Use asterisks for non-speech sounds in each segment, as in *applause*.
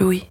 Louis.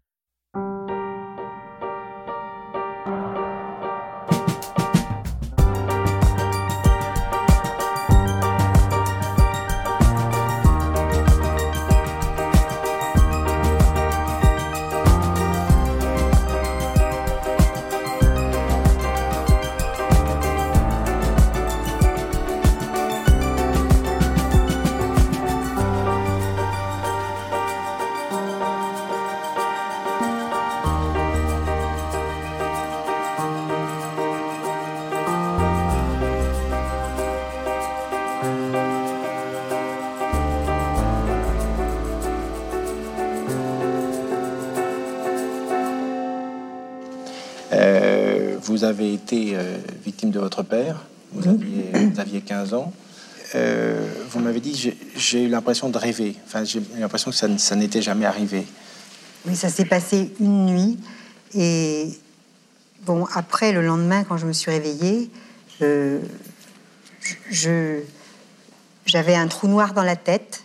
Victime de votre père, vous, aviez, 15 ans. Euh, vous m'avez dit, j'ai eu l'impression de rêver, enfin, j'ai eu l'impression que ça, n'était jamais arrivé. Oui, ça s'est passé une nuit. Et bon, après, le lendemain, quand je me suis réveillée, euh, je, j'avais un trou noir dans la tête,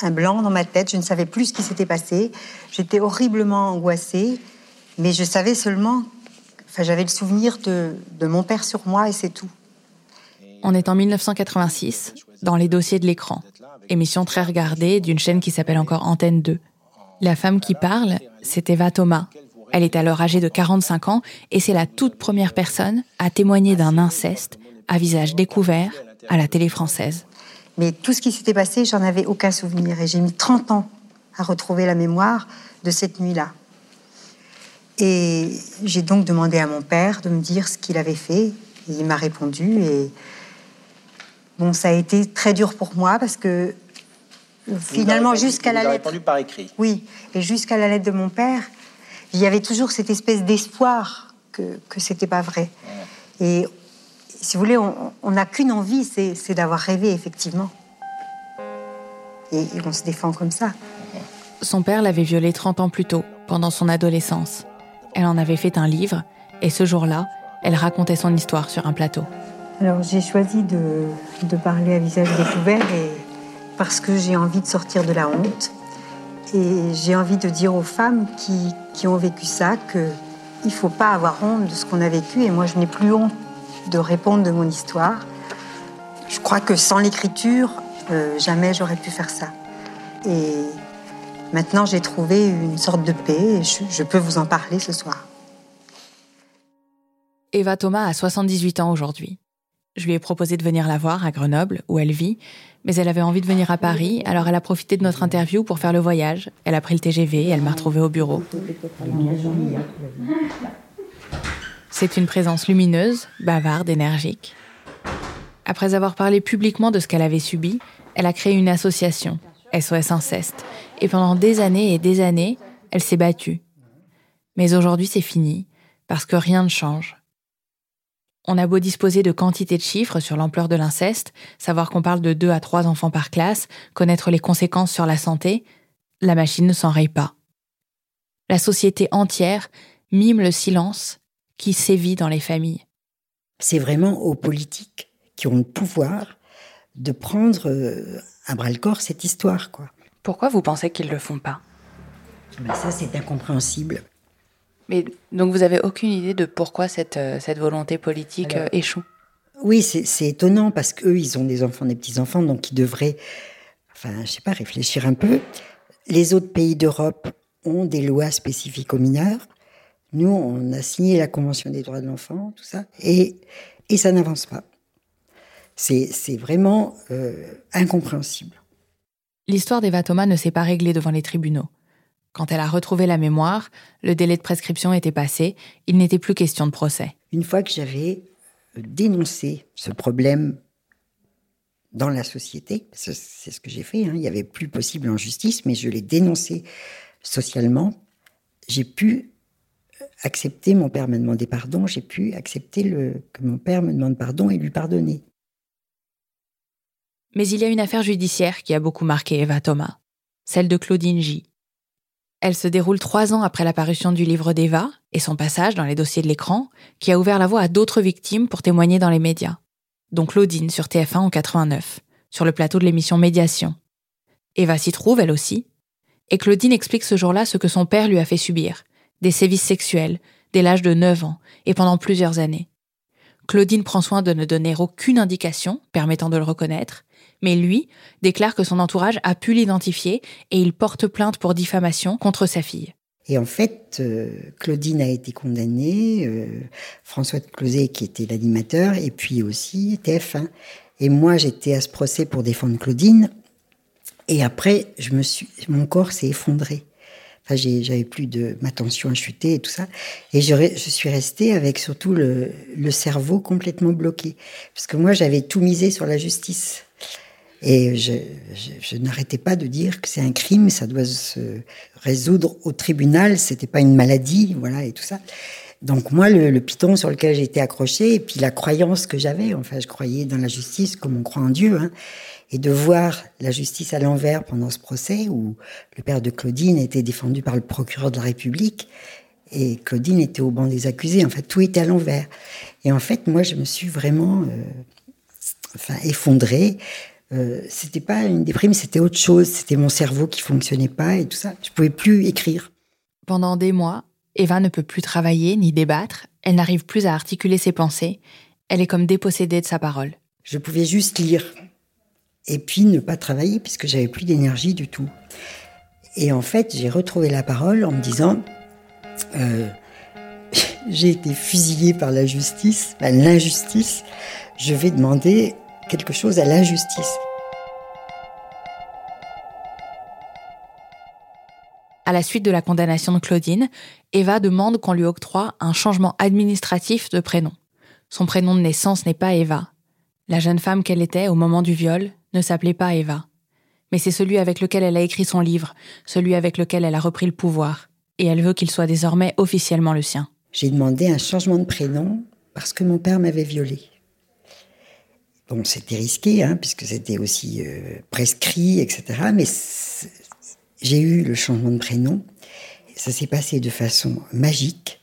un blanc dans ma tête. Je ne savais plus ce qui s'était passé. J'étais horriblement angoissée, mais je savais seulement j'avais le souvenir de, mon père sur moi et c'est tout. On est en 1986, dans les dossiers de l'écran, émission très regardée d'une chaîne qui s'appelle encore Antenne 2. La femme qui parle, c'est Eva Thomas. Elle est alors âgée de 45 ans et c'est la toute première personne à témoigner d'un inceste à visage découvert à la télé française. Mais tout ce qui s'était passé, j'en avais aucun souvenir et j'ai mis 30 ans à retrouver la mémoire de cette nuit-là. Et j'ai donc demandé à mon père de me dire ce qu'il avait fait. Et il m'a répondu. Et bon, ça a été très dur pour moi parce que finalement, jusqu'à la lettre. répondu par écrit. Oui, et jusqu'à la lettre de mon père, il y avait toujours cette espèce d'espoir que, que c'était pas vrai. Et si vous voulez, on n'a qu'une envie, c'est d'avoir rêvé, effectivement. Et, et on se défend comme ça. Son père l'avait violée 30 ans plus tôt, pendant son adolescence. Elle en avait fait un livre, et ce jour-là, elle racontait son histoire sur un plateau. Alors j'ai choisi de, parler à visage découvert et parce que j'ai envie de sortir de la honte. Et j'ai envie de dire aux femmes qui, qui ont vécu ça qu'il ne faut pas avoir honte de ce qu'on a vécu. Et moi, je n'ai plus honte de répondre de mon histoire. Je crois que sans l'écriture, euh, jamais j'aurais pu faire ça. Maintenant, j'ai trouvé une sorte de paix et je, peux vous en parler ce soir. Eva Thomas a 78 ans aujourd'hui. Je lui ai proposé de venir la voir à Grenoble, où elle vit, mais elle avait envie de venir à Paris, alors elle a profité de notre interview pour faire le voyage. Elle a pris le TGV et elle m'a retrouvée au bureau. C'est une présence lumineuse, bavarde, énergique. Après avoir parlé publiquement de ce qu'elle avait subi, elle a créé une association, SOS Inceste. Et pendant des années et des années, elle s'est battue. Mais aujourd'hui, c'est fini, parce que rien ne change. On a beau disposer de quantité de chiffres sur l'ampleur de l'inceste, savoir qu'on parle de 2 à 3 enfants par classe, connaître les conséquences sur la santé, la machine ne s'enraye pas. La société entière mime le silence qui sévit dans les familles. C'est vraiment aux politiques qui ont le pouvoir de prendre euh, à bras le corps cette histoire, quoi. Pourquoi vous pensez qu'ils le font pas? Ben Ça, c'est incompréhensible. Mais donc vous avez aucune idée de pourquoi cette, euh, cette volonté politique euh, échoue? Oui, c'est étonnant parce qu'eux, ils ont des enfants, des petits-enfants, donc ils devraient, enfin, je sais pas, réfléchir un peu. Les autres pays d'Europe ont des lois spécifiques aux mineurs. Nous, on a signé la Convention des droits de l'enfant, tout ça, et, et ça n'avance pas. C'est vraiment euh, incompréhensible. L'histoire d'Eva Thomas ne s'est pas réglée devant les tribunaux. Quand elle a retrouvé la mémoire, le délai de prescription était passé, il n'était plus question de procès. Une fois que j'avais euh, dénoncé ce problème dans la société, c'est ce que j'ai fait, hein, il n'y avait plus possible en justice, mais je l'ai dénoncé socialement, j'ai pu euh, accepter, mon père m'a demandé pardon, j'ai pu accepter le, que mon père me demande pardon et lui pardonner. Mais il y a une affaire judiciaire qui a beaucoup marqué Eva Thomas, celle de Claudine J. Elle se déroule trois ans après l'apparition du livre d'Eva et son passage dans les dossiers de l'écran, qui a ouvert la voie à d'autres victimes pour témoigner dans les médias, dont Claudine sur TF1 en 89, sur le plateau de l'émission Médiation. Eva s'y trouve, elle aussi, Et Claudine explique ce jour-là ce que son père lui a fait subir. Des sévices sexuels, dès l'âge de 9 ans, et pendant plusieurs années. Claudine prend soin de ne donner aucune indication permettant de le reconnaître, mais lui déclare que son entourage a pu l'identifier et il porte plainte pour diffamation contre sa fille. Et en fait, euh, Claudine a été condamnée, euh, François de Closet qui était l'animateur, et puis aussi TF1. Et moi, j'étais à ce procès pour défendre Claudine. Et après, je me suis, mon corps s'est effondré. Enfin, j'avais plus de, ma tension a chuté et tout ça. Et je, suis restée avec surtout le, le cerveau complètement bloqué. Parce que moi, j'avais tout misé sur la justice. Et je, n'arrêtais pas de dire que c'est un crime, ça doit se résoudre au tribunal, c'était pas une maladie, voilà, et tout ça. Donc moi, le, le piton sur lequel j'étais accroché, et puis la croyance que j'avais, enfin, je croyais dans la justice comme on croit en Dieu, hein, et de voir la justice à l'envers pendant ce procès où le père de Claudine était défendu par le procureur de la République et Claudine était au banc des accusés. En fait, tout était à l'envers. Et en fait, moi, je me suis vraiment, euh, enfin, effondrée. Euh, c'était pas une déprime, c'était autre chose. C'était mon cerveau qui fonctionnait pas et tout ça. Je pouvais plus écrire. Pendant des mois, Eva ne peut plus travailler ni débattre. Elle n'arrive plus à articuler ses pensées. Elle est comme dépossédée de sa parole. Je pouvais juste lire et puis ne pas travailler puisque j'avais plus d'énergie du tout. Et en fait, j'ai retrouvé la parole en me disant euh, *laughs* j'ai été fusillée par la justice, l'injustice. Je vais demander quelque chose à l'injustice. À la suite de la condamnation de Claudine, Eva demande qu'on lui octroie un changement administratif de prénom. Son prénom de naissance n'est pas Eva. La jeune femme qu'elle était au moment du viol ne s'appelait pas Eva. Mais c'est celui avec lequel elle a écrit son livre, celui avec lequel elle a repris le pouvoir, et elle veut qu'il soit désormais officiellement le sien. J'ai demandé un changement de prénom parce que mon père m'avait violée. Bon, c'était risqué, hein, puisque c'était aussi euh, prescrit, etc. Mais j'ai eu le changement de prénom. Ça s'est passé de façon magique.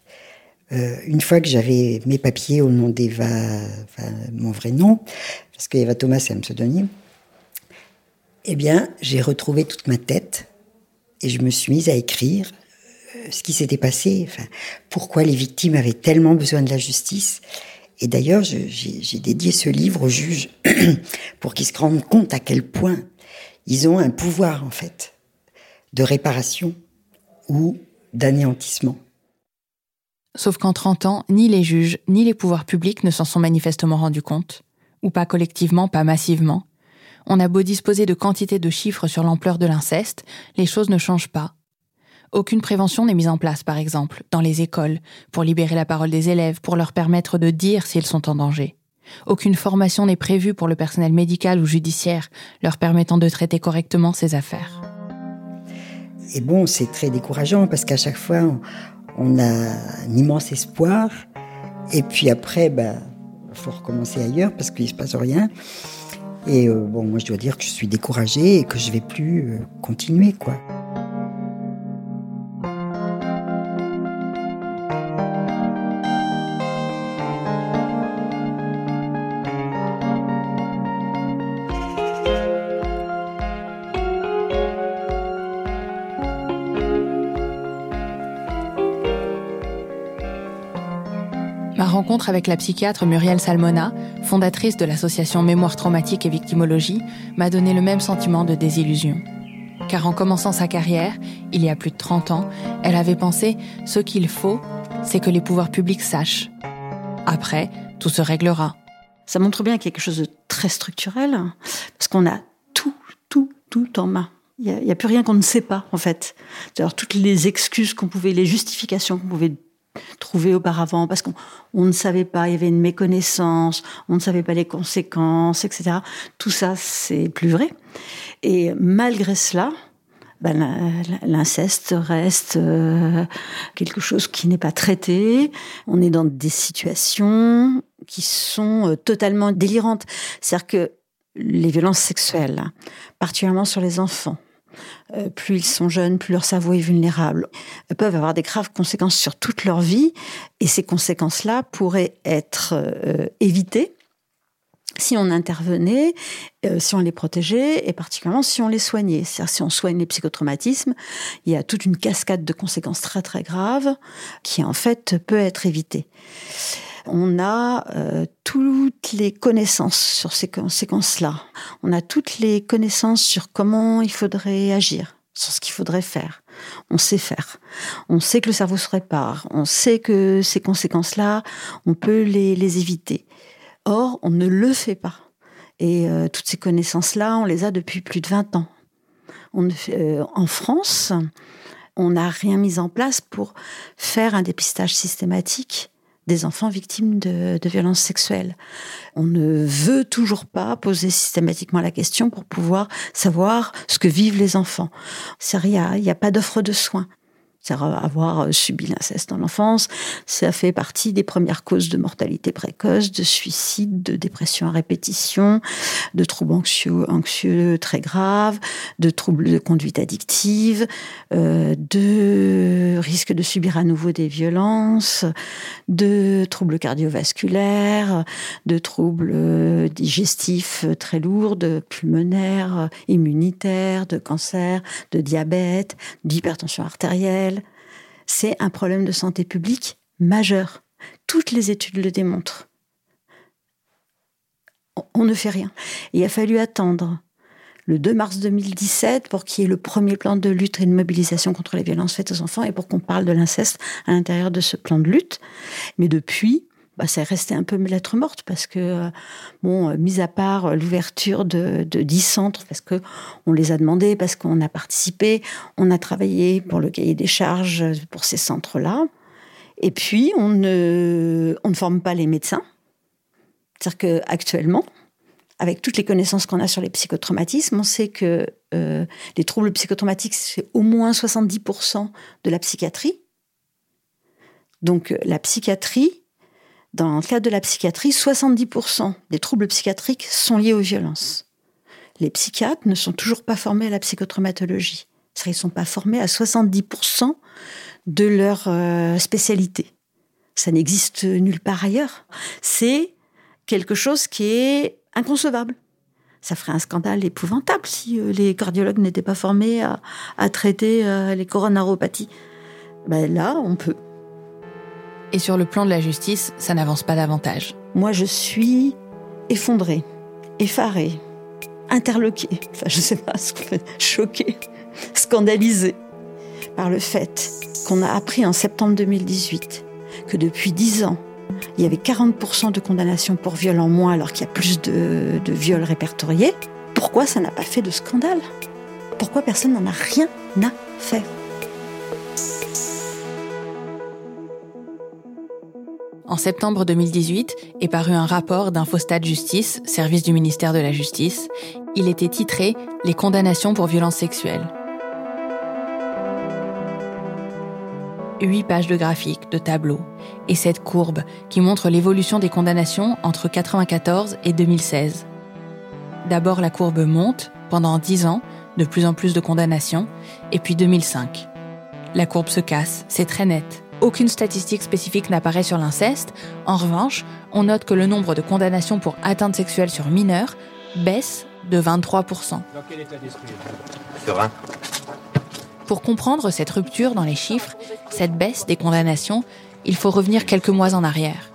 Euh, une fois que j'avais mes papiers au nom d'Eva, enfin, mon vrai nom, parce qu'Eva Thomas, c'est un pseudonyme, eh bien, j'ai retrouvé toute ma tête et je me suis mise à écrire euh, ce qui s'était passé, pourquoi les victimes avaient tellement besoin de la justice? Et d'ailleurs, j'ai dédié ce livre aux juges *clears throat* pour qu'ils se rendent compte à quel point ils ont un pouvoir, en fait, de réparation ou d'anéantissement. Sauf qu'en 30 ans, ni les juges, ni les pouvoirs publics ne s'en sont manifestement rendus compte, ou pas collectivement, pas massivement, on a beau disposer de quantités de chiffres sur l'ampleur de l'inceste, les choses ne changent pas. Aucune prévention n'est mise en place, par exemple, dans les écoles, pour libérer la parole des élèves, pour leur permettre de dire s'ils sont en danger. Aucune formation n'est prévue pour le personnel médical ou judiciaire, leur permettant de traiter correctement ces affaires. Et bon, c'est très décourageant parce qu'à chaque fois, on a un immense espoir. Et puis après, ben, faut recommencer ailleurs parce qu'il se passe rien. Et euh, bon, moi, je dois dire que je suis découragée et que je vais plus euh, continuer, quoi. Avec la psychiatre Muriel Salmona, fondatrice de l'association Mémoire traumatique et victimologie, m'a donné le même sentiment de désillusion. Car en commençant sa carrière, il y a plus de 30 ans, elle avait pensé ce qu'il faut, c'est que les pouvoirs publics sachent. Après, tout se réglera. Ça montre bien quelque chose de très structurel, parce qu'on a tout, tout, tout en main. Il n'y a, plus rien qu'on ne sait pas, en fait. Toutes les excuses qu'on pouvait, les justifications qu'on pouvait trouvé auparavant parce qu'on ne savait pas, il y avait une méconnaissance, on ne savait pas les conséquences, etc. Tout ça, c'est plus vrai. Et malgré cela, ben, l'inceste reste euh, quelque chose qui n'est pas traité. On est dans des situations qui sont euh, totalement délirantes. C'est-à-dire que les violences sexuelles, particulièrement sur les enfants, euh, plus ils sont jeunes, plus leur cerveau est vulnérable, peuvent avoir des graves conséquences sur toute leur vie. Et ces conséquences-là pourraient être euh, évitées si on intervenait, euh, si on les protégeait et particulièrement si on les soignait. C'est-à-dire si on soigne les psychotraumatismes, il y a toute une cascade de conséquences très très graves qui en fait peut être évitée. On a euh, toutes les connaissances sur ces conséquences-là. On a toutes les connaissances sur comment il faudrait agir, sur ce qu'il faudrait faire. On sait faire. On sait que le cerveau se répare. On sait que ces conséquences-là, on peut les éviter. Or, on ne le fait pas. Et euh, toutes ces connaissances-là, on les a depuis plus de 20 ans. Euh, en France, on n'a rien mis en place pour faire un dépistage systématique des enfants victimes de, violences sexuelles. On ne veut toujours pas poser systématiquement la question pour pouvoir savoir ce que vivent les enfants. Il n'y a, pas d'offre de soins avoir euh, subi l'inceste dans l'enfance, ça fait partie des premières causes de mortalité précoce, de suicide, de dépression à répétition, de troubles anxieux, très graves, de troubles de conduite addictive, euh, de risque de subir à nouveau des violences, de troubles cardiovasculaires, de troubles euh, digestifs très lourds, pulmonaires, immunitaires, de cancer, de diabète, d'hypertension artérielle c'est un problème de santé publique majeur. Toutes les études le démontrent. On ne fait rien. il a fallu attendre le 2 mars 2017 pour qu'il y ait le premier plan de lutte et de mobilisation contre les violences faites aux enfants et pour qu'on parle de l'inceste à l'intérieur de ce plan de lutte. Mais depuis, bah, ça est resté un peu lettre morte parce que, euh, bon, euh, mis à part euh, l'ouverture de, de 10 centres, parce que on les a demandés, parce qu'on a participé, on a travaillé pour le cahier des charges pour ces centres-là. Et puis, on ne, on ne forme pas les médecins. C'est-à-dire qu'actuellement, avec toutes les connaissances qu'on a sur les psychotraumatismes, on sait que les troubles psychotraumatiques, c'est au moins 70% de la psychiatrie. Donc, la psychiatrie, dans le cadre de la psychiatrie, 70% des troubles psychiatriques sont liés aux violences. Les psychiatres ne sont toujours pas formés à la psychotraumatologie. Ils ne sont pas formés à 70% de leur euh, spécialité. Ça n'existe nulle part ailleurs. C'est quelque chose qui est inconcevable. Ça ferait un scandale épouvantable si euh, les cardiologues n'étaient pas formés à, traiter euh, les coronaropathies. Ben là, on peut. Et sur le plan de la justice, ça n'avance pas davantage. Moi, je suis effondrée, effarée, interloquée, enfin, je sais pas, *laughs* choquée, scandalisée par le fait qu'on a appris en septembre 2018 que depuis 10 ans, il y avait 40% de condamnations pour viol en moins alors qu'il y a plus de viols répertoriés. Pourquoi ça n'a pas fait de scandale? Pourquoi personne n'en a rien à faire? En septembre 2018 est paru un rapport d'Infostat Justice, service du ministère de la Justice. Il était titré Les condamnations pour violences sexuelles. Huit pages de graphiques, de tableaux, et cette courbe qui montre l'évolution des condamnations entre 1994 et 2016. D'abord, la courbe monte pendant dix ans, de plus en plus de condamnations, et puis 2005. La courbe se casse, c'est très net. Aucune statistique spécifique n'apparaît sur l'inceste. En revanche, on note que le nombre de condamnations pour atteinte sexuelle sur mineurs baisse de 23%. Dans quel état d'esprit Serein. Pour comprendre cette rupture dans les chiffres, cette baisse des condamnations, il faut revenir quelques mois en arrière.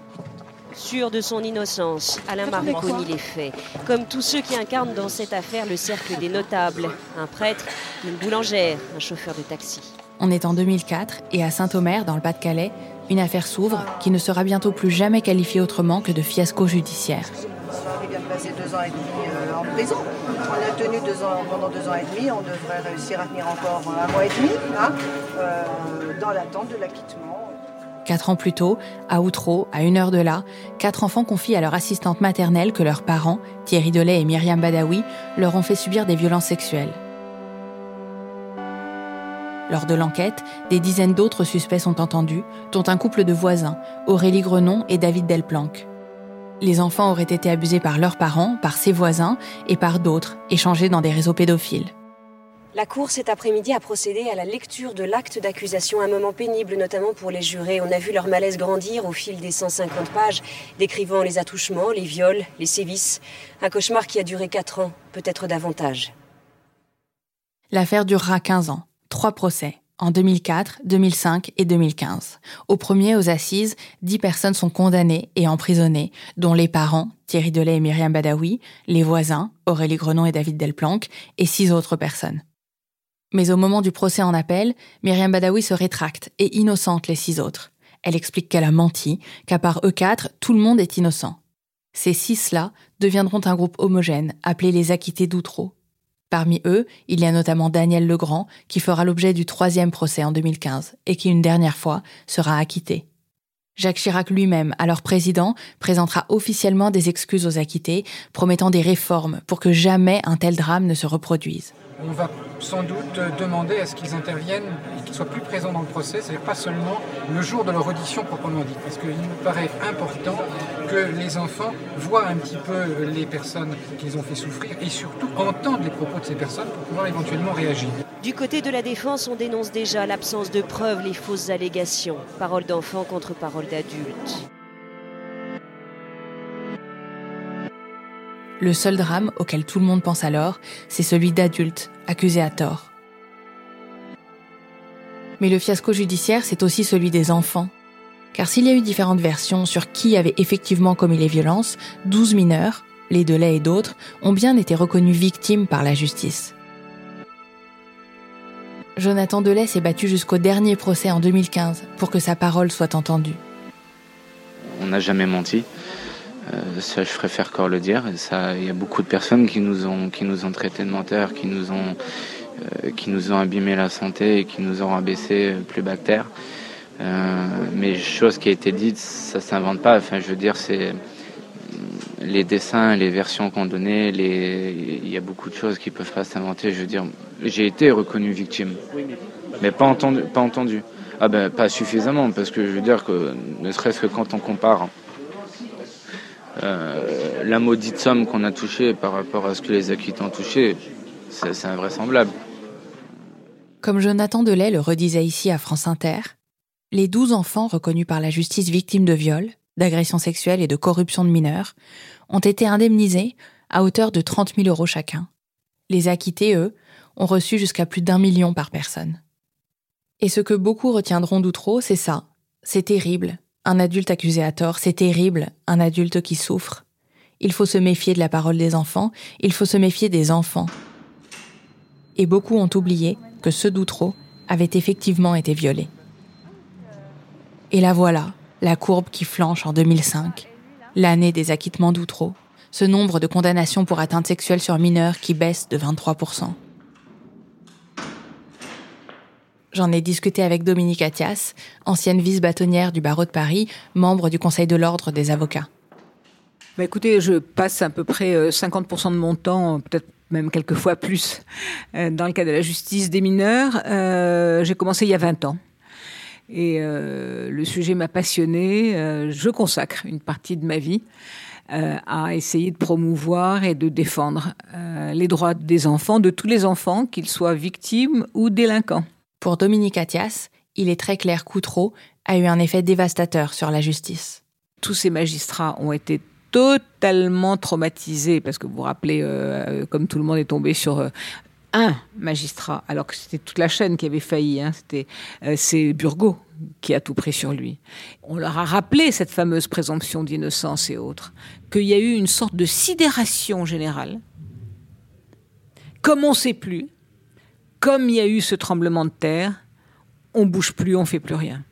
Sûr de son innocence, Alain Marc reconnaît les faits, comme tous ceux qui incarnent dans cette affaire le cercle des notables, un prêtre, une boulangère, un chauffeur de taxi. On est en 2004 et à Saint-Omer, dans le Pas-de-Calais, une affaire s'ouvre qui ne sera bientôt plus jamais qualifiée autrement que de fiasco judiciaire. Il vient de passer deux ans et demi euh, en prison. On a tenu deux ans, pendant deux ans et demi, on devrait réussir à tenir encore un mois et demi, hein, euh, dans l'attente de l'acquittement. Quatre ans plus tôt, à Outreau, à une heure de là, quatre enfants confient à leur assistante maternelle que leurs parents, Thierry Delay et Myriam Badawi, leur ont fait subir des violences sexuelles. Lors de l'enquête, des dizaines d'autres suspects sont entendus, dont un couple de voisins, Aurélie Grenon et David Delplanque. Les enfants auraient été abusés par leurs parents, par ses voisins et par d'autres, échangés dans des réseaux pédophiles. La Cour cet après-midi a procédé à la lecture de l'acte d'accusation, un moment pénible notamment pour les jurés. On a vu leur malaise grandir au fil des 150 pages, décrivant les attouchements, les viols, les sévices. Un cauchemar qui a duré 4 ans, peut-être davantage. L'affaire durera 15 ans, trois procès, en 2004, 2005 et 2015. Au premier, aux assises, 10 personnes sont condamnées et emprisonnées, dont les parents, Thierry Delay et Myriam Badawi, les voisins, Aurélie Grenon et David Delplanque, et six autres personnes. Mais au moment du procès en appel, Myriam Badawi se rétracte et innocente les six autres. Elle explique qu'elle a menti, qu'à part eux quatre, tout le monde est innocent. Ces six-là deviendront un groupe homogène, appelé les acquittés d'Outreau. Parmi eux, il y a notamment Daniel Legrand, qui fera l'objet du troisième procès en 2015 et qui une dernière fois sera acquitté. Jacques Chirac lui-même, alors président, présentera officiellement des excuses aux acquittés, promettant des réformes pour que jamais un tel drame ne se reproduise on va sans doute demander à ce qu'ils interviennent et qu'ils soient plus présents dans le procès, c'est-à-dire pas seulement le jour de leur audition proprement dit. Parce qu'il nous paraît important que les enfants voient un petit peu les personnes qu'ils ont fait souffrir et surtout entendent les propos de ces personnes pour pouvoir éventuellement réagir. Du côté de la défense, on dénonce déjà l'absence de preuves, les fausses allégations. Parole d'enfant contre parole d'adulte. Le seul drame auquel tout le monde pense alors, c'est celui d'adultes accusés à tort. Mais le fiasco judiciaire, c'est aussi celui des enfants. Car s'il y a eu différentes versions sur qui avait effectivement commis les violences, 12 mineurs, les Delay et d'autres, ont bien été reconnus victimes par la justice. Jonathan Delay s'est battu jusqu'au dernier procès en 2015 pour que sa parole soit entendue. On n'a jamais menti. Euh, ça, je préfère encore le dire. Il y a beaucoup de personnes qui nous ont, qui nous ont traités de menteurs, qui nous ont, euh, qui nous ont abîmé la santé et qui nous ont abaissé plus bactères. Euh, mais chose qui a été dite, ça s'invente pas. Enfin, je veux dire, c'est les dessins, les versions qu'on donnait, les... il y a beaucoup de choses qui peuvent pas s'inventer. Je veux dire, j'ai été reconnu victime, mais pas entendu, pas entendu. Ah ben, pas suffisamment, parce que je veux dire que ne serait-ce que quand on compare euh, la maudite somme qu'on a touchée par rapport à ce que les acquittants touché, c'est invraisemblable. Comme Jonathan Delay le redisait ici à France Inter, les 12 enfants reconnus par la justice victimes de viol, d'agressions sexuelles et de corruption de mineurs ont été indemnisés à hauteur de 30 000 euros chacun. Les acquittés, eux, ont reçu jusqu'à plus d'un million par personne. Et ce que beaucoup retiendront d'Outreau, c'est ça. C'est terrible, un adulte accusé à tort, c'est terrible, un adulte qui souffre. Il faut se méfier de la parole des enfants, il faut se méfier des enfants. Et beaucoup ont oublié que ceux d'Outreau avaient effectivement été violés. Et la voilà, la courbe qui flanche en 2005, l'année des acquittements d'Outreau, ce nombre de condamnations pour atteinte sexuelle sur mineurs qui baisse de 23%. J'en ai discuté avec Dominique Attias, ancienne vice-bâtonnière du barreau de Paris, membre du Conseil de l'ordre des avocats. Bah écoutez, je passe à peu près 50% euh, de mon temps, peut-être même quelques fois plus, euh, dans le cas de la justice des mineurs. Euh, j'ai commencé il y a 20 ans. Et le sujet m'a passionné. je consacre une partie de ma vie à essayer de promouvoir et de défendre les droits des enfants, de tous les enfants, qu'ils soient victimes ou délinquants. Pour Dominique Attias, il est très clair qu'Outreau a eu un effet dévastateur sur la justice. Tous ces magistrats ont été totalement traumatisés parce que vous vous rappelez, euh, comme tout le monde est tombé sur euh, un magistrat, alors que c'était toute la chaîne qui avait failli. Hein. c'était euh, c'est Burgot qui a tout pris sur lui. On leur a rappelé cette fameuse présomption d'innocence et autres, qu'il y a eu une sorte de sidération générale. Comme on ne sait plus, comme il y a eu ce tremblement de terre, on bouge plus, on fait plus rien.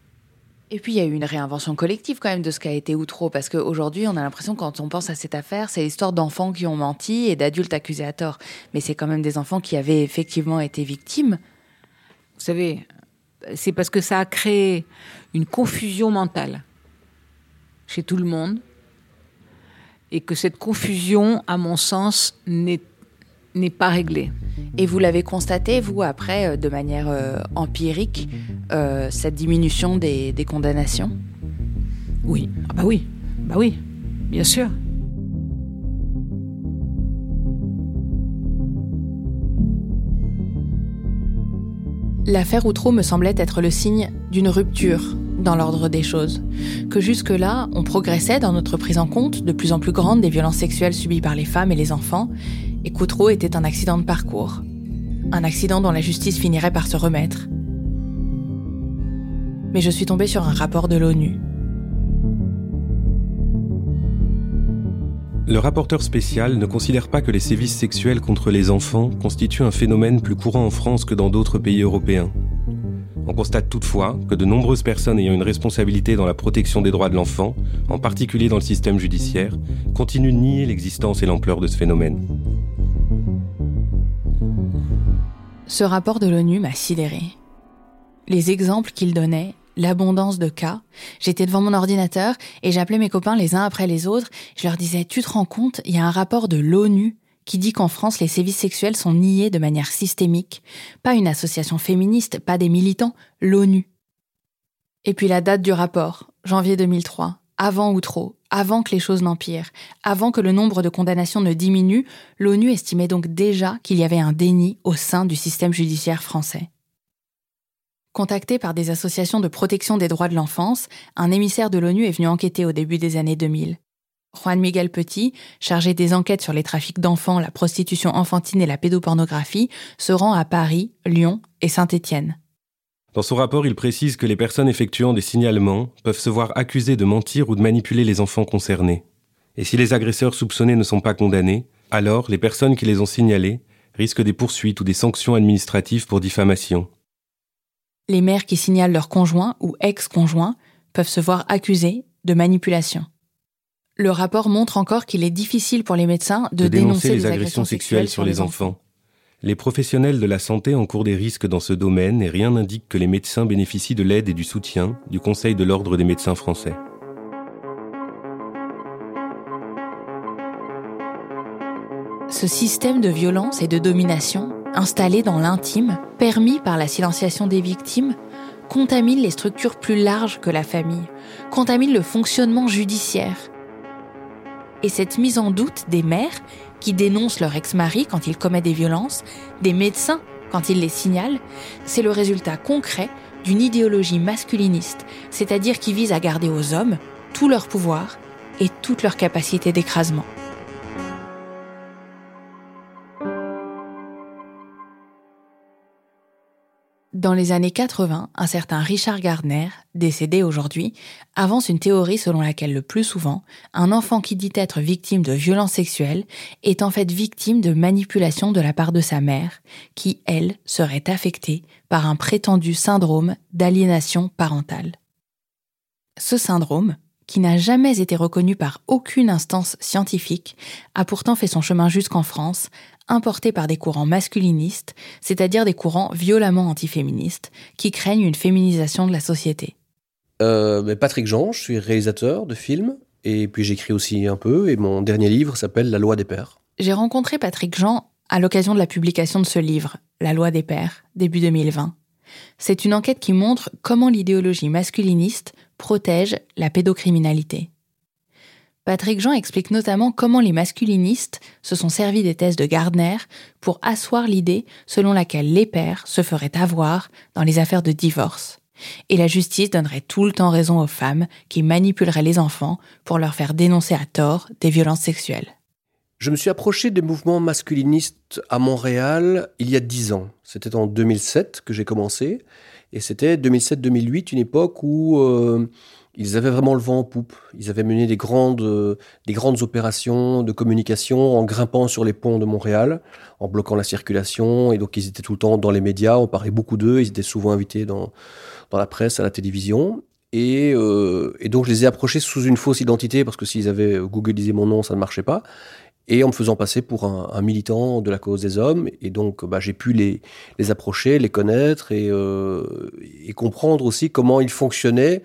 Et puis il y a eu une réinvention collective quand même de ce qu'a été Outreau, parce qu'aujourd'hui on a l'impression quand on pense à cette affaire, c'est l'histoire d'enfants qui ont menti et d'adultes accusés à tort. Mais c'est quand même des enfants qui avaient effectivement été victimes. Vous savez, c'est parce que ça a créé une confusion mentale chez tout le monde, et que cette confusion, à mon sens, n'est n'est pas réglé. Et vous l'avez constaté, vous, après, euh, de manière euh, empirique, euh, cette diminution des, des condamnations? Oui, ah bah oui, bah oui, bien sûr. L'affaire Outreau me semblait être le signe d'une rupture dans l'ordre des choses, que jusque-là, on progressait dans notre prise en compte de plus en plus grande des violences sexuelles subies par les femmes et les enfants, et qu'Outreau était un accident de parcours. Un accident dont la justice finirait par se remettre. Mais je suis tombée sur un rapport de l'ONU. Le rapporteur spécial ne considère pas que les sévices sexuels contre les enfants constituent un phénomène plus courant en France que dans d'autres pays européens. On constate toutefois que de nombreuses personnes ayant une responsabilité dans la protection des droits de l'enfant, en particulier dans le système judiciaire, continuent de nier l'existence et l'ampleur de ce phénomène. Ce rapport de l'ONU m'a sidéré. Les exemples qu'il donnait, l'abondance de cas, j'étais devant mon ordinateur et j'appelais mes copains les uns après les autres, je leur disais "Tu te rends compte, il y a un rapport de l'ONU qui dit qu'en France, les sévices sexuels sont niés de manière systémique. Pas une association féministe, pas des militants, l'ONU. Et puis la date du rapport, janvier 2003, avant ou trop, avant que les choses n'empirent, avant que le nombre de condamnations ne diminue, l'ONU estimait donc déjà qu'il y avait un déni au sein du système judiciaire français. Contacté par des associations de protection des droits de l'enfance, un émissaire de l'ONU est venu enquêter au début des années 2000. Juan Miguel Petit, chargé des enquêtes sur les trafics d'enfants, la prostitution enfantine et la pédopornographie, se rend à Paris, Lyon et Saint-Étienne. Dans son rapport, il précise que les personnes effectuant des signalements peuvent se voir accusées de mentir ou de manipuler les enfants concernés. Et si les agresseurs soupçonnés ne sont pas condamnés, alors les personnes qui les ont signalés risquent des poursuites ou des sanctions administratives pour diffamation. Les mères qui signalent leurs conjoints ou ex-conjoints peuvent se voir accusées de manipulation. Le rapport montre encore qu'il est difficile pour les médecins de, dénoncer, les agressions, sexuelles sur les enfants. Les professionnels de la santé encourent des risques dans ce domaine et rien n'indique que les médecins bénéficient de l'aide et du soutien du Conseil de l'Ordre des médecins français. Ce système de violence et de domination, installé dans l'intime, permis par la silenciation des victimes, contamine les structures plus larges que la famille, contamine le fonctionnement judiciaire, et cette mise en doute des mères qui dénoncent leur ex-mari quand il commet des violences, des médecins quand ils les signalent, c'est le résultat concret d'une idéologie masculiniste, c'est-à-dire qui vise à garder aux hommes tout leur pouvoir et toute leur capacité d'écrasement. Dans les années 80, un certain Richard Gardner, décédé aujourd'hui, avance une théorie selon laquelle le plus souvent, un enfant qui dit être victime de violences sexuelles est en fait victime de manipulation de la part de sa mère, qui, elle, serait affectée par un prétendu syndrome d'aliénation parentale. Ce syndrome, qui n'a jamais été reconnu par aucune instance scientifique, a pourtant fait son chemin jusqu'en France, importé par des courants masculinistes, c'est-à-dire des courants violemment antiféministes, qui craignent une féminisation de la société. Euh, Patrick Jean, je suis réalisateur de films, et puis j'écris aussi un peu, et mon dernier livre s'appelle La loi des pères. J'ai rencontré Patrick Jean à l'occasion de la publication de ce livre, La loi des pères, début 2020. C'est une enquête qui montre comment l'idéologie masculiniste protège la pédocriminalité. Patrick Jean explique notamment comment les masculinistes se sont servis des thèses de Gardner pour asseoir l'idée selon laquelle les pères se feraient avoir dans les affaires de divorce. Et la justice donnerait tout le temps raison aux femmes qui manipuleraient les enfants pour leur faire dénoncer à tort des violences sexuelles. Je me suis approché des mouvements masculinistes à Montréal il y a dix ans. C'était en 2007 que j'ai commencé. Et c'était 2007-2008, une époque où euh, ils avaient vraiment le vent en poupe. Ils avaient mené des grandes, euh, des grandes opérations de communication en grimpant sur les ponts de Montréal, en bloquant la circulation. Et donc ils étaient tout le temps dans les médias. On parlait beaucoup d'eux. Ils étaient souvent invités dans, la presse, à la télévision. Et, euh, et, donc je les ai approchés sous une fausse identité parce que s'ils avaient googlisé mon nom, ça ne marchait pas et en me faisant passer pour un, militant de la cause des hommes. Et donc, bah, j'ai pu les, les approcher, les connaître et, euh, comprendre aussi comment ils fonctionnaient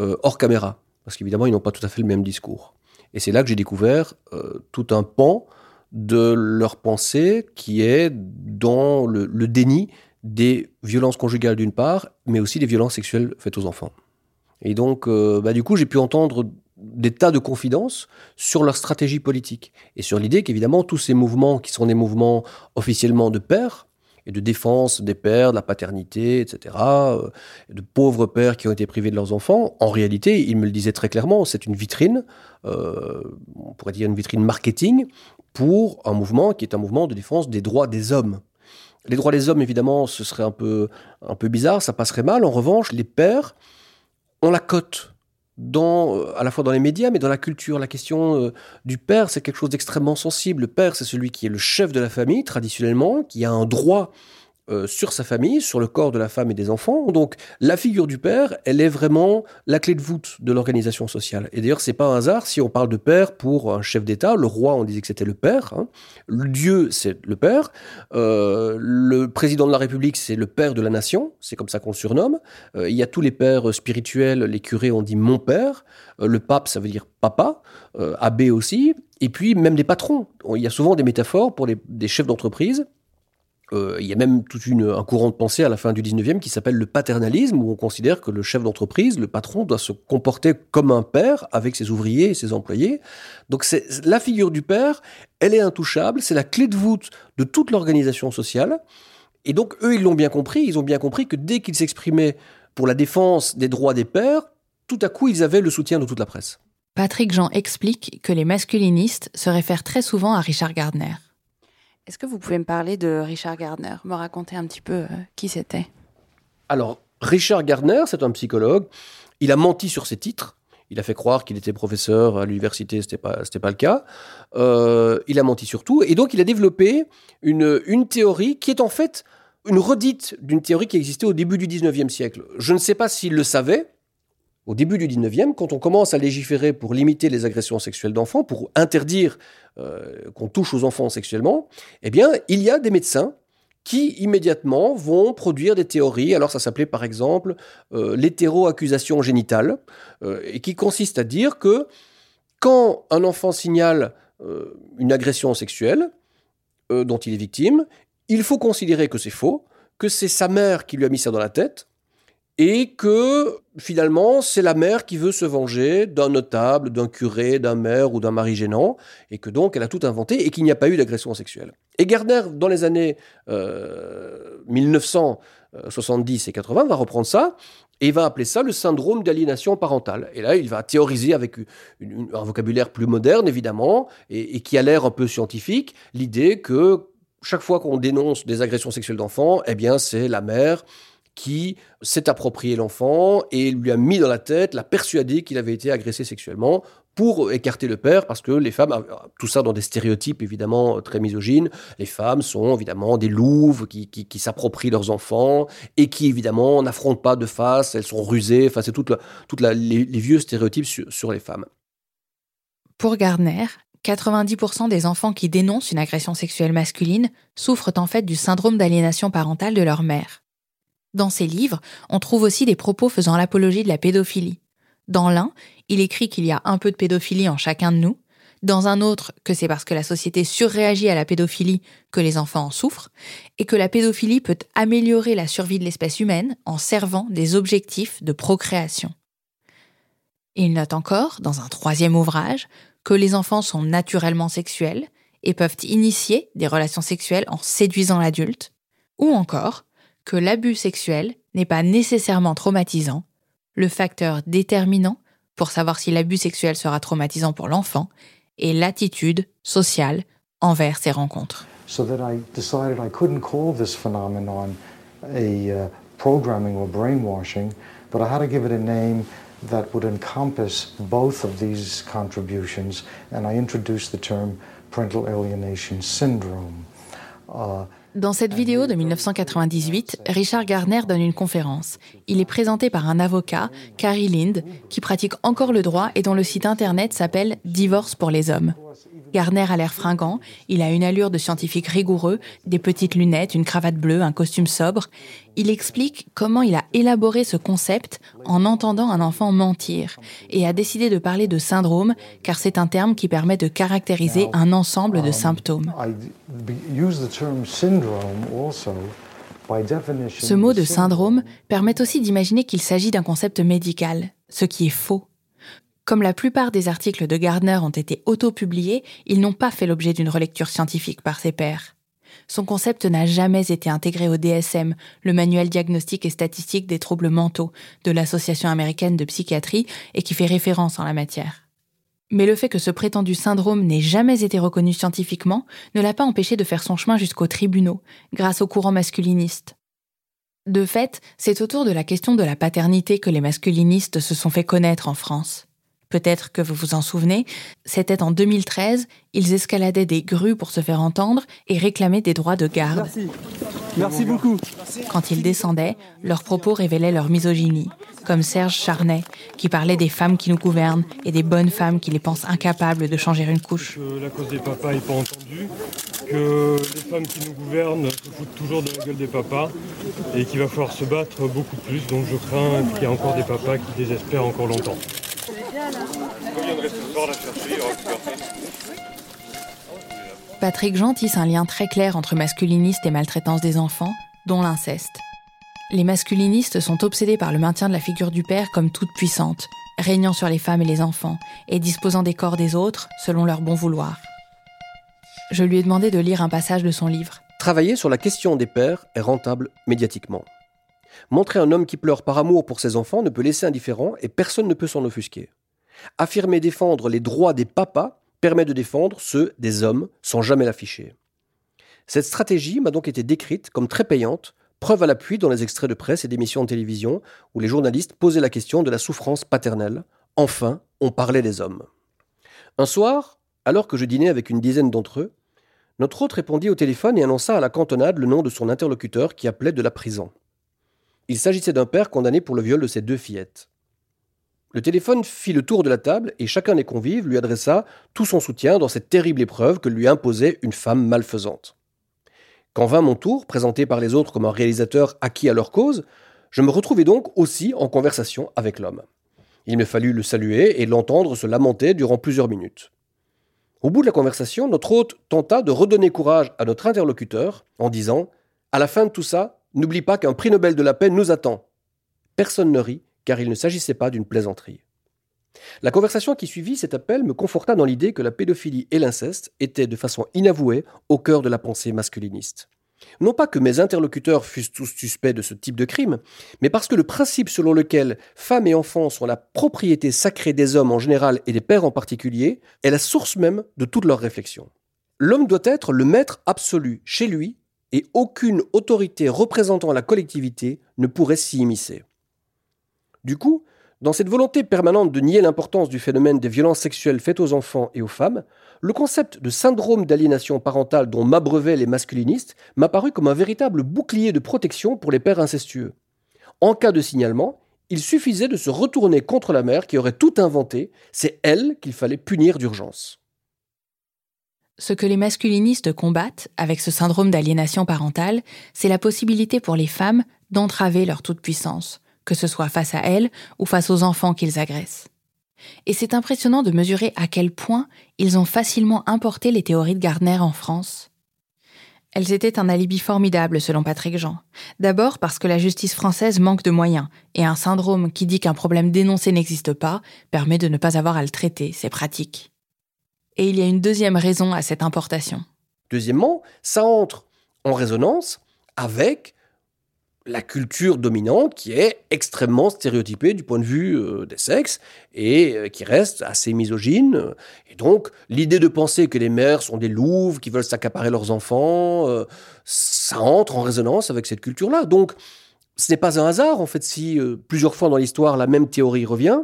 euh, hors caméra. Parce qu'évidemment, ils n'ont pas tout à fait le même discours. Et c'est là que j'ai découvert euh, tout un pan de leur pensée qui est dans le, le déni des violences conjugales d'une part, mais aussi des violences sexuelles faites aux enfants. Et donc, bah, du coup, j'ai pu entendre des tas de confidences sur leur stratégie politique et sur l'idée qu'évidemment tous ces mouvements qui sont des mouvements officiellement de père et de défense des pères, de la paternité, etc., euh, de pauvres pères qui ont été privés de leurs enfants. En réalité, il me le disait très clairement, c'est une vitrine, euh, on pourrait dire une vitrine marketing, pour un mouvement qui est un mouvement de défense des droits des hommes. Les droits des hommes, évidemment, ce serait un peu, un peu bizarre, ça passerait mal. En revanche, les pères ont la cote dans, euh, à la fois dans les médias, mais dans la culture. La question euh, du père, c'est quelque chose d'extrêmement sensible. Le père, c'est celui qui est le chef de la famille, traditionnellement, qui a un droit euh, sur sa famille, sur le corps de la femme et des enfants. Donc la figure du père, elle est vraiment la clé de voûte de l'organisation sociale. Et d'ailleurs, c'est pas un hasard si on parle de père pour un chef d'État. Le roi, on disait que c'était le père. Hein. Le Dieu, c'est le père. Euh, le président de la République, c'est le père de la nation. C'est comme ça qu'on le surnomme. Euh, il y a tous les pères spirituels. Les curés, on dit mon père. le pape, ça veut dire papa. abbé aussi. Et puis même des patrons. Il y a souvent des métaphores pour des chefs d'entreprise il y a même tout un courant de pensée à la fin du 19e qui s'appelle le paternalisme, où on considère que le chef d'entreprise, le patron, doit se comporter comme un père avec ses ouvriers et ses employés. Donc c'est la figure du père, elle est intouchable, c'est la clé de voûte de toute l'organisation sociale. Et donc eux, ils l'ont bien compris, ils ont bien compris que dès qu'ils s'exprimaient pour la défense des droits des pères, tout à coup, ils avaient le soutien de toute la presse. Patrick Jean explique que les masculinistes se réfèrent très souvent à Richard Gardner. Est-ce que vous pouvez me parler de Richard Gardner, me raconter un petit peu euh, qui c'était? Alors, Richard Gardner, c'est un psychologue. Il a menti sur ses titres. Il a fait croire qu'il était professeur à l'université, ce n'était pas, pas le cas. Euh, il a menti sur tout. Et donc, il a développé une, une théorie qui est en fait une redite d'une théorie qui existait au début du 19e siècle. Je ne sais pas s'il le savait, au début du 19e, quand on commence à légiférer pour limiter les agressions sexuelles d'enfants, pour interdire euh, qu'on touche aux enfants sexuellement, eh bien, il y a des médecins qui immédiatement vont produire des théories. Alors ça s'appelait par exemple euh, l'hétéroaccusation génitale, euh, et qui consiste à dire que quand un enfant signale une agression sexuelle dont il est victime, il faut considérer que c'est faux, que c'est sa mère qui lui a mis ça dans la tête, et que finalement c'est la mère qui veut se venger d'un notable, d'un curé, d'un maire ou d'un mari gênant, et que donc elle a tout inventé et qu'il n'y a pas eu d'agression sexuelle. Et Gardner, dans les années 1970 euh, et 80, va reprendre ça et va appeler ça le syndrome d'aliénation parentale. Et là, il va théoriser avec un vocabulaire plus moderne, évidemment, et, et qui a l'air un peu scientifique, l'idée que chaque fois qu'on dénonce des agressions sexuelles d'enfants, eh bien, c'est la mère qui s'est approprié l'enfant et lui a mis dans la tête, l'a persuadé qu'il avait été agressé sexuellement pour écarter le père, parce que les femmes, tout ça dans des stéréotypes évidemment très misogynes, les femmes sont évidemment des louves qui, s'approprient leurs enfants et qui évidemment n'affrontent pas de face, elles sont rusées, enfin c'est toute les, vieux stéréotypes sur les femmes. Pour Gardner, 90% des enfants qui dénoncent une agression sexuelle masculine souffrent en fait du syndrome d'aliénation parentale de leur mère. Dans ses livres, on trouve aussi des propos faisant l'apologie de la pédophilie. Dans l'un, il écrit qu'il y a un peu de pédophilie en chacun de nous. Dans un autre, que c'est parce que la société surréagit à la pédophilie que les enfants en souffrent, et que la pédophilie peut améliorer la survie de l'espèce humaine en servant des objectifs de procréation. il note encore, dans un troisième ouvrage, que les enfants sont naturellement sexuels et peuvent initier des relations sexuelles en séduisant l'adulte, ou encore que l'abus sexuel n'est pas nécessairement traumatisant, le facteur déterminant pour savoir si l'abus sexuel sera traumatisant pour l'enfant est l'attitude sociale envers ces rencontres. So that I decided I couldn't call this phenomenon a uh, programming or brainwashing, but I had to give it a name that would encompass both of these contributions, and I introduced the term parental alienation syndrome. Uh, dans cette vidéo de 1998, Richard Gardner donne une conférence. Il est présenté par un avocat, Carrie Lind, qui pratique encore le droit et dont le site internet s'appelle Divorce pour les hommes. Garner a l'air fringant, il a une allure de scientifique rigoureux, des petites lunettes, une cravate bleue, un costume sobre. Il explique comment il a élaboré ce concept en entendant un enfant mentir et a décidé de parler de syndrome car c'est un terme qui permet de caractériser un ensemble de symptômes. Ce mot de syndrome permet aussi d'imaginer qu'il s'agit d'un concept médical, ce qui est faux. Comme la plupart des articles de Gardner ont été auto-publiés, ils n'ont pas fait l'objet d'une relecture scientifique par ses pairs. Son concept n'a jamais été intégré au DSM, le manuel diagnostique et statistique des troubles mentaux de l'Association américaine de psychiatrie et qui fait référence en la matière. Mais le fait que ce prétendu syndrome n'ait jamais été reconnu scientifiquement ne l'a pas empêché de faire son chemin jusqu'aux tribunaux, grâce au courant masculiniste. De fait, c'est autour de la question de la paternité que les masculinistes se sont fait connaître en France. Peut-être que vous vous en souvenez, c'était en 2013, ils escaladaient des grues pour se faire entendre et réclamaient des droits de garde. Merci. Merci beaucoup. Quand ils descendaient, leurs propos révélaient leur misogynie, comme Serge Charnet, qui parlait des femmes qui nous gouvernent et des bonnes femmes qui les pensent incapables de changer une couche. Que la cause des papas n'est pas entendue, que les femmes qui nous gouvernent se foutent toujours de la gueule des papas et qu'il va falloir se battre beaucoup plus. Donc je crains qu'il y ait encore des papas qui désespèrent encore longtemps. Patrick Jean tisse un lien très clair entre masculiniste et maltraitance des enfants, dont l'inceste. Les masculinistes sont obsédés par le maintien de la figure du père comme toute puissante, régnant sur les femmes et les enfants, et disposant des corps des autres selon leur bon vouloir. Je lui ai demandé de lire un passage de son livre. Travailler sur la question des pères est rentable médiatiquement. Montrer un homme qui pleure par amour pour ses enfants ne peut laisser indifférent et personne ne peut s'en offusquer. Affirmer défendre les droits des papas permet de défendre ceux des hommes sans jamais l'afficher. Cette stratégie m'a donc été décrite comme très payante, preuve à l'appui dans les extraits de presse et d'émissions de télévision où les journalistes posaient la question de la souffrance paternelle. Enfin, on parlait des hommes. Un soir, alors que je dînais avec une dizaine d'entre eux, notre hôte répondit au téléphone et annonça à la cantonade le nom de son interlocuteur qui appelait de la prison. Il s'agissait d'un père condamné pour le viol de ses deux fillettes. Le téléphone fit le tour de la table et chacun des convives lui adressa tout son soutien dans cette terrible épreuve que lui imposait une femme malfaisante. Quand vint mon tour, présenté par les autres comme un réalisateur acquis à leur cause, je me retrouvai donc aussi en conversation avec l'homme. Il me fallut le saluer et l'entendre se lamenter durant plusieurs minutes. Au bout de la conversation, notre hôte tenta de redonner courage à notre interlocuteur en disant À la fin de tout ça, n'oublie pas qu'un prix Nobel de la paix nous attend. Personne ne rit, car il ne s'agissait pas d'une plaisanterie. La conversation qui suivit cet appel me conforta dans l'idée que la pédophilie et l'inceste étaient de façon inavouée au cœur de la pensée masculiniste. Non pas que mes interlocuteurs fussent tous suspects de ce type de crime, mais parce que le principe selon lequel femmes et enfants sont la propriété sacrée des hommes en général et des pères en particulier est la source même de toute leur réflexion. L'homme doit être le maître absolu chez lui et aucune autorité représentant la collectivité ne pourrait s'y immiscer. Du coup, dans cette volonté permanente de nier l'importance du phénomène des violences sexuelles faites aux enfants et aux femmes, le concept de syndrome d'aliénation parentale dont m'abreuvaient les masculinistes m'a paru comme un véritable bouclier de protection pour les pères incestueux. En cas de signalement, il suffisait de se retourner contre la mère qui aurait tout inventé, c'est elle qu'il fallait punir d'urgence. Ce que les masculinistes combattent avec ce syndrome d'aliénation parentale, c'est la possibilité pour les femmes d'entraver leur toute-puissance, que ce soit face à elles ou face aux enfants qu'ils agressent. Et c'est impressionnant de mesurer à quel point ils ont facilement importé les théories de Gardner en France. Elles étaient un alibi formidable selon Patrick Jean. D'abord parce que la justice française manque de moyens, et un syndrome qui dit qu'un problème dénoncé n'existe pas permet de ne pas avoir à le traiter, c'est pratique. Et il y a une deuxième raison à cette importation. Deuxièmement, ça entre en résonance avec la culture dominante qui est extrêmement stéréotypée du point de vue euh, des sexes et euh, qui reste assez misogyne. Et donc, l'idée de penser que les mères sont des louves qui veulent s'accaparer leurs enfants, euh, ça entre en résonance avec cette culture-là. Donc, ce n'est pas un hasard, en fait, si plusieurs fois dans l'histoire la même théorie revient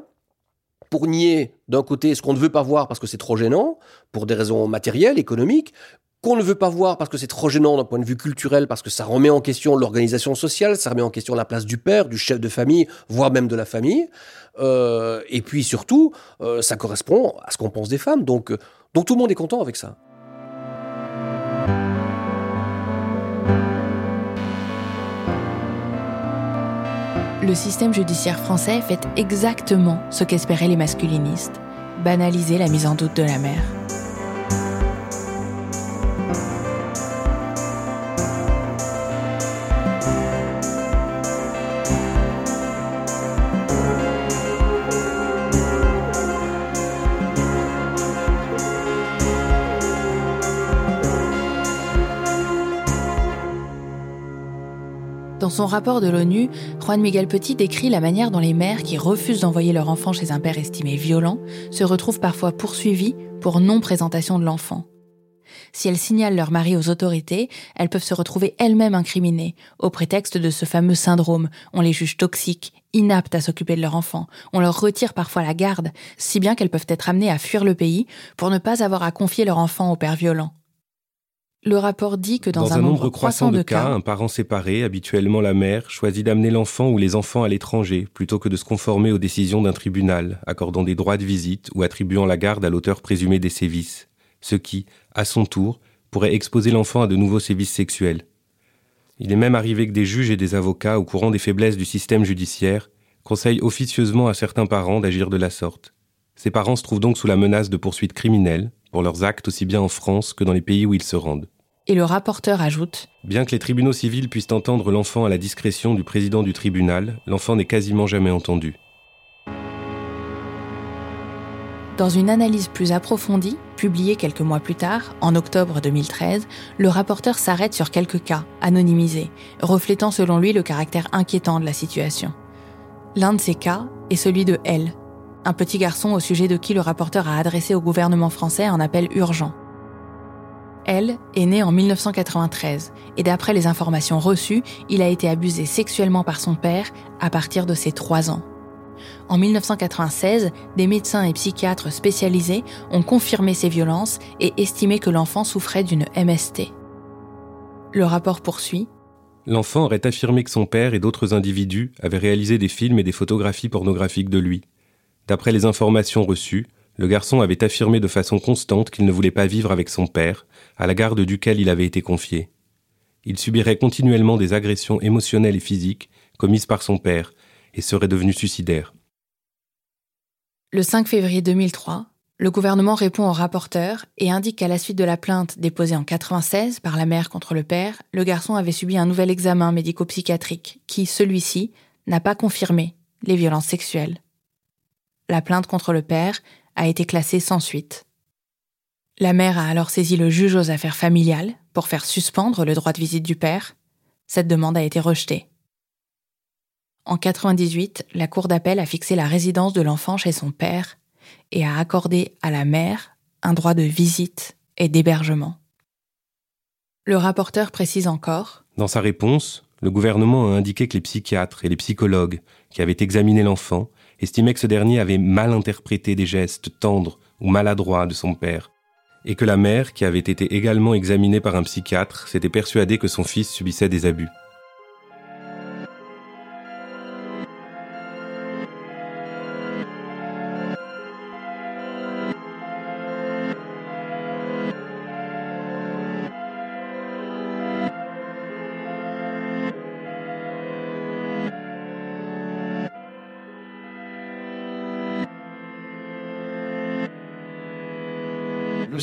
pour nier d'un côté ce qu'on ne veut pas voir parce que c'est trop gênant, pour des raisons matérielles, économiques, qu'on ne veut pas voir parce que c'est trop gênant d'un point de vue culturel, parce que ça remet en question l'organisation sociale, ça remet en question la place du père, du chef de famille, voire même de la famille. Euh, et puis surtout, euh, ça correspond à ce qu'on pense des femmes. Donc, euh, donc tout le monde est content avec ça. Le système judiciaire français fait exactement ce qu'espéraient les masculinistes, banaliser la mise en doute de la mère. Dans son rapport de l'ONU, Juan Miguel Petit décrit la manière dont les mères qui refusent d'envoyer leur enfant chez un père estimé violent se retrouvent parfois poursuivies pour non-présentation de l'enfant. Si elles signalent leur mari aux autorités, elles peuvent se retrouver elles-mêmes incriminées, au prétexte de ce fameux syndrome. On les juge toxiques, inaptes à s'occuper de leur enfant. On leur retire parfois la garde, si bien qu'elles peuvent être amenées à fuir le pays pour ne pas avoir à confier leur enfant au père violent. Le rapport dit que dans, un, nombre croissant de cas, un parent séparé, habituellement la mère, choisit d'amener l'enfant ou les enfants à l'étranger plutôt que de se conformer aux décisions d'un tribunal, accordant des droits de visite ou attribuant la garde à l'auteur présumé des sévices, ce qui, à son tour, pourrait exposer l'enfant à de nouveaux sévices sexuels. Il est même arrivé que des juges et des avocats, au courant des faiblesses du système judiciaire, conseillent officieusement à certains parents d'agir de la sorte. Ces parents se trouvent donc sous la menace de poursuites criminelles pour leurs actes aussi bien en France que dans les pays où ils se rendent. Et le rapporteur ajoute Bien que les tribunaux civils puissent entendre l'enfant à la discrétion du président du tribunal, l'enfant n'est quasiment jamais entendu. Dans une analyse plus approfondie, publiée quelques mois plus tard, en octobre 2013, le rapporteur s'arrête sur quelques cas, anonymisés, reflétant selon lui le caractère inquiétant de la situation. L'un de ces cas est celui de L, un petit garçon au sujet de qui le rapporteur a adressé au gouvernement français un appel urgent. Elle est née en 1993 et d'après les informations reçues, il a été abusé sexuellement par son père à partir de ses 3 ans. En 1996, des médecins et psychiatres spécialisés ont confirmé ces violences et estimé que l'enfant souffrait d'une MST. Le rapport poursuit. L'enfant aurait affirmé que son père et d'autres individus avaient réalisé des films et des photographies pornographiques de lui. D'après les informations reçues, le garçon avait affirmé de façon constante qu'il ne voulait pas vivre avec son père, à la garde duquel il avait été confié. Il subirait continuellement des agressions émotionnelles et physiques commises par son père et serait devenu suicidaire. Le 5 février 2003, le gouvernement répond au rapporteur et indique qu'à la suite de la plainte déposée en 96 par la mère contre le père, le garçon avait subi un nouvel examen médico-psychiatrique qui, celui-ci, n'a pas confirmé les violences sexuelles. La plainte contre le père a été classée sans suite. La mère a alors saisi le juge aux affaires familiales pour faire suspendre le droit de visite du père. Cette demande a été rejetée. En 98, la Cour d'appel a fixé la résidence de l'enfant chez son père et a accordé à la mère un droit de visite et d'hébergement. Le rapporteur précise encore Dans sa réponse, le gouvernement a indiqué que les psychiatres et les psychologues qui avaient examiné l'enfant estimaient que ce dernier avait mal interprété des gestes tendres ou maladroits de son père, et que la mère, qui avait été également examinée par un psychiatre, s'était persuadée que son fils subissait des abus.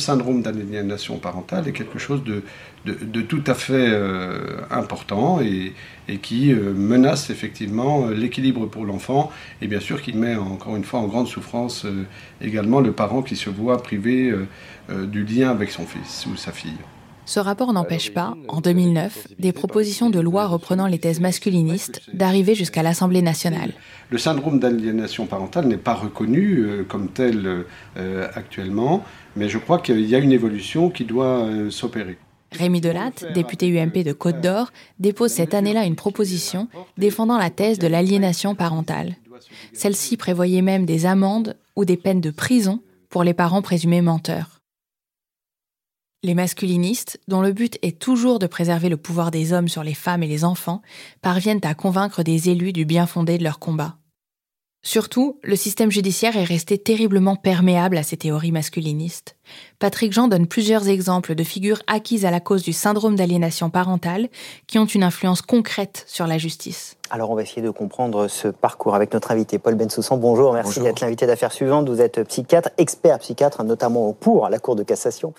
Syndrome d'aliénation parentale est quelque chose de, tout à fait euh, important et, et qui euh, menace effectivement euh, l'équilibre pour l'enfant et bien sûr qui met encore une fois en grande souffrance également le parent qui se voit privé du lien avec son fils ou sa fille. Ce rapport n'empêche pas, en 2009, des propositions de loi reprenant les thèses masculinistes d'arriver jusqu'à l'Assemblée nationale. Le syndrome d'aliénation parentale n'est pas reconnu comme tel actuellement mais je crois qu'il y a une évolution qui doit euh, s'opérer. Rémi Delatte, député UMP de Côte d'Or, dépose cette année-là une proposition défendant la thèse de l'aliénation parentale. Celle-ci prévoyait même des amendes ou des peines de prison pour les parents présumés menteurs. Les masculinistes, dont le but est toujours de préserver le pouvoir des hommes sur les femmes et les enfants, parviennent à convaincre des élus du bien fondé de leur combat. Surtout, le système judiciaire est resté terriblement perméable à ces théories masculinistes. Patrick Jean donne plusieurs exemples de figures acquises à la cause du syndrome d'aliénation parentale qui ont une influence concrète sur la justice. Alors on va essayer de comprendre ce parcours avec notre invité Paul Bensoussan. Bonjour, merci d'être l'invité d'affaires suivante. Vous êtes psychiatre, expert psychiatre, notamment pour la Cour de cassation.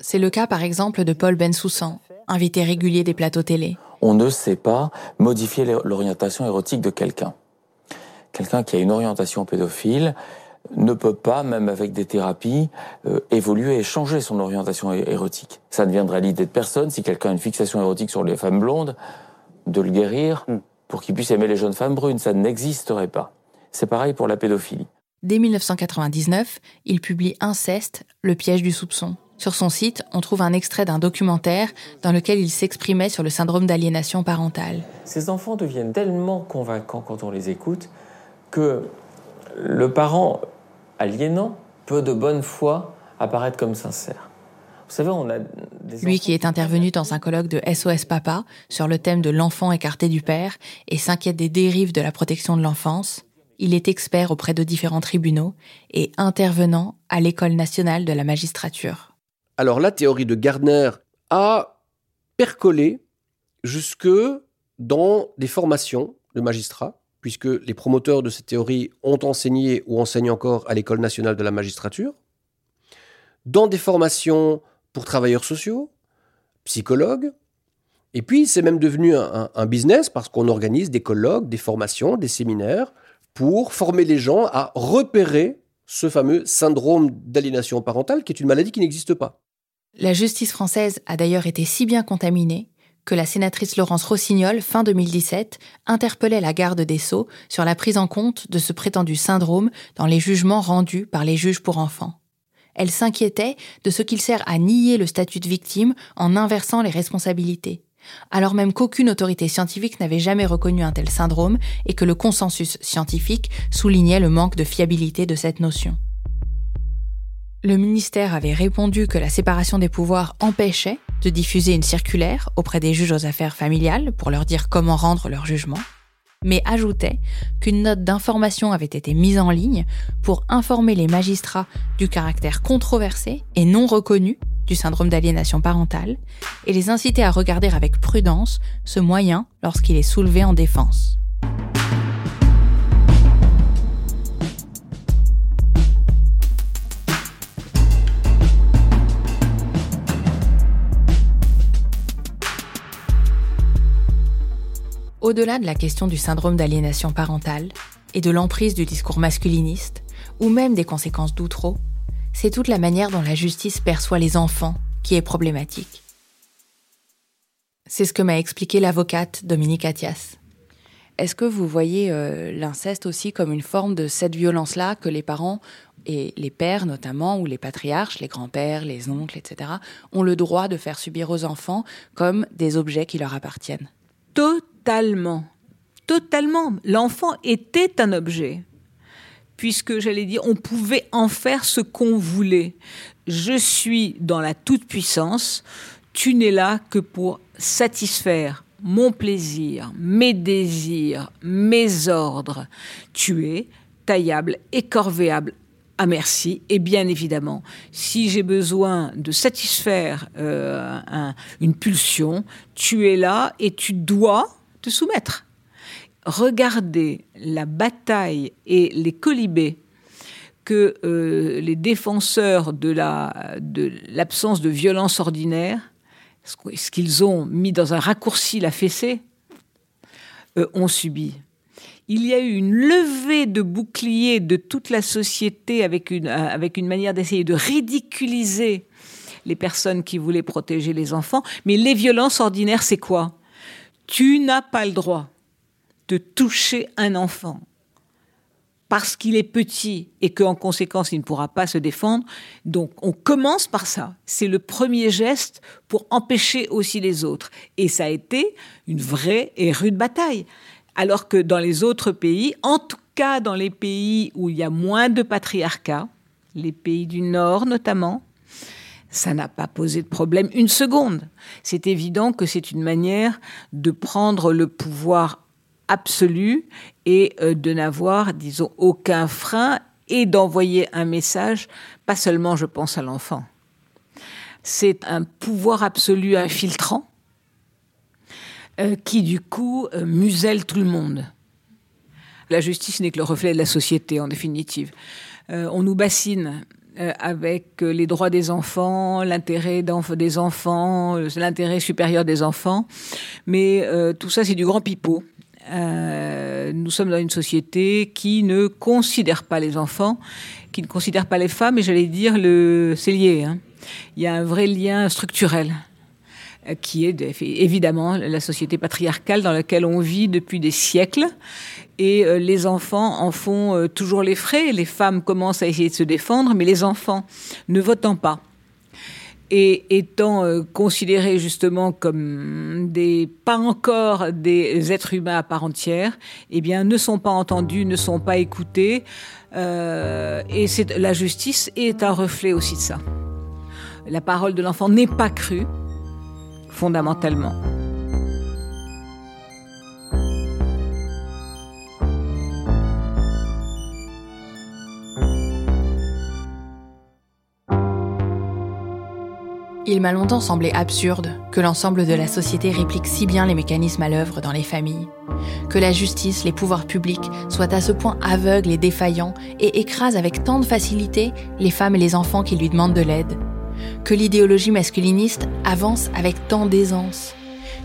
C'est le cas par exemple de Paul Bensoussan, invité régulier des plateaux télé. On ne sait pas modifier l'orientation érotique de quelqu'un quelqu'un qui a une orientation pédophile ne peut pas, même avec des thérapies, euh, évoluer et changer son orientation érotique. Ça ne viendrait à l'idée de personne. Si quelqu'un a une fixation érotique sur les femmes blondes, de le guérir hmm. pour qu'il puisse aimer les jeunes femmes brunes. Ça n'existerait pas. C'est pareil pour la pédophilie. Dès 1999, il publie Inceste, le piège du soupçon. Sur son site, on trouve un extrait d'un documentaire dans lequel il s'exprimait sur le syndrome d'aliénation parentale. Ces enfants deviennent tellement convaincants quand on les écoute que le parent aliénant peut de bonne foi apparaître comme sincère. Vous savez, on a Lui qui est intervenu dans un colloque de SOS Papa sur le thème de l'enfant écarté du père et s'inquiète des dérives de la protection de l'enfance, il est expert auprès de différents tribunaux et intervenant à l'École nationale de la magistrature. Alors la théorie de Gardner a percolé jusque dans des formations de magistrats, puisque les promoteurs de cette théorie ont enseigné ou enseignent encore à l'École nationale de la magistrature, dans des formations pour travailleurs sociaux, psychologues, et puis c'est même devenu un, business parce qu'on organise des colloques, des formations, des séminaires pour former les gens à repérer ce fameux syndrome d'aliénation parentale qui est une maladie qui n'existe pas. La justice française a d'ailleurs été si bien contaminée que la sénatrice Laurence Rossignol, fin 2017, interpellait la garde des Sceaux sur la prise en compte de ce prétendu syndrome dans les jugements rendus par les juges pour enfants. Elle s'inquiétait de ce qu'il sert à nier le statut de victime en inversant les responsabilités, alors même qu'aucune autorité scientifique n'avait jamais reconnu un tel syndrome et que le consensus scientifique soulignait le manque de fiabilité de cette notion. Le ministère avait répondu que la séparation des pouvoirs empêchait de diffuser une circulaire auprès des juges aux affaires familiales pour leur dire comment rendre leur jugement, mais ajoutait qu'une note d'information avait été mise en ligne pour informer les magistrats du caractère controversé et non reconnu du syndrome d'aliénation parentale et les inciter à regarder avec prudence ce moyen lorsqu'il est soulevé en défense. Au-delà de la question du syndrome d'aliénation parentale et de l'emprise du discours masculiniste, ou même des conséquences d'outreau, c'est toute la manière dont la justice perçoit les enfants qui est problématique. C'est ce que m'a expliqué l'avocate Dominique Attias. Est-ce que vous voyez euh, l'inceste aussi comme une forme de cette violence-là que les parents et les pères notamment, ou les patriarches, les grands-pères, les oncles, etc., ont le droit de faire subir aux enfants comme des objets qui leur appartiennent? Totalement. Totalement. L'enfant était un objet. Puisque, j'allais dire, on pouvait en faire ce qu'on voulait. Je suis dans la toute-puissance. Tu n'es là que pour satisfaire mon plaisir, mes désirs, mes ordres. Tu es taillable, écorvéable à merci. Et bien évidemment, si j'ai besoin de satisfaire euh, une pulsion, tu es là et tu dois soumettre. Regardez la bataille et les colibés que euh, les défenseurs de l'absence de, violence ordinaire, ce qu'ils ont mis dans un raccourci la fessée, euh, ont subi il y a eu une levée de boucliers de toute la société euh, avec une manière d'essayer de ridiculiser les personnes qui voulaient protéger les enfants. Mais les violences ordinaires, c'est quoi? Tu n'as pas le droit de toucher un enfant parce qu'il est petit et qu'en conséquence il ne pourra pas se défendre. Donc on commence par ça. C'est le premier geste pour empêcher aussi les autres. Et ça a été une vraie et rude bataille alors que dans les autres pays, en tout cas dans les pays où il y a moins de patriarcat, les pays du Nord notamment, ça n'a pas posé de problème une seconde. C'est évident que c'est une manière de prendre le pouvoir absolu et euh, de n'avoir, disons, aucun frein et d'envoyer un message, pas seulement, je pense, à l'enfant. C'est un pouvoir absolu infiltrant euh, qui du coup euh, muselle tout le monde. La justice n'est que le reflet de la société, en définitive. On nous bassine avec les droits des enfants, l'intérêt des enfants, l'intérêt supérieur des enfants, mais tout ça c'est du grand pipeau. nous sommes dans une société qui ne considère pas les enfants, qui ne considère pas les femmes, et j'allais dire le, c'est lié. Hein. Il y a un vrai lien structurel euh, qui est évidemment la société patriarcale dans laquelle on vit depuis des siècles. Et euh, les enfants en font euh, toujours les frais. Les femmes commencent à essayer de se défendre, mais les enfants, ne votant pas, et étant considérés justement comme des pas encore des êtres humains à part entière, eh bien ne sont pas entendus, ne sont pas écoutés, et la justice est un reflet aussi de ça. La parole de l'enfant n'est pas crue, fondamentalement. Il m'a longtemps semblé absurde que l'ensemble de la société réplique si bien les mécanismes à l'œuvre dans les familles, que la justice, les pouvoirs publics soient à ce point aveugles et défaillants et écrasent avec tant de facilité les femmes et les enfants qui lui demandent de l'aide, que l'idéologie masculiniste avance avec tant d'aisance,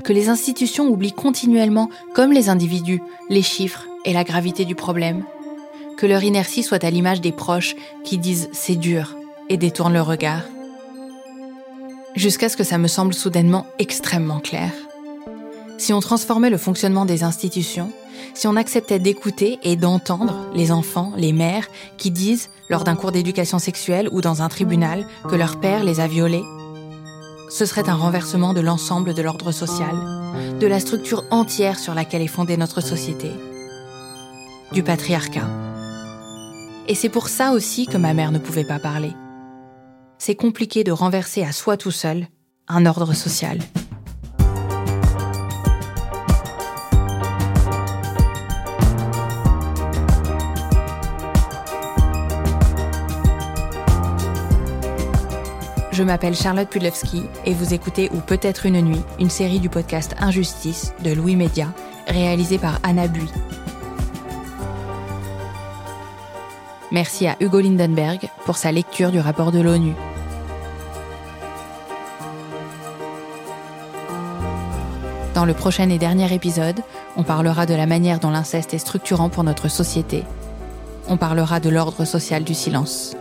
que les institutions oublient continuellement, comme les individus, les chiffres et la gravité du problème, que leur inertie soit à l'image des proches qui disent c'est dur et détournent le regard. Jusqu'à ce que ça me semble soudainement extrêmement clair. Si on transformait le fonctionnement des institutions, si on acceptait d'écouter et d'entendre les enfants, les mères qui disent, lors d'un cours d'éducation sexuelle ou dans un tribunal, que leur père les a violés, ce serait un renversement de l'ensemble de l'ordre social, de la structure entière sur laquelle est fondée notre société, du patriarcat. Et c'est pour ça aussi que ma mère ne pouvait pas parler. C'est compliqué de renverser à soi tout seul un ordre social. Je m'appelle Charlotte Pudlewski et vous écoutez Ou peut-être une nuit, une série du podcast Injustice de Louis Média, réalisée par Anna Bui. Merci à Hugo Lindenberg pour sa lecture du rapport de l'ONU. Dans le prochain et dernier épisode, on parlera de la manière dont l'inceste est structurant pour notre société. On parlera de l'ordre social du silence.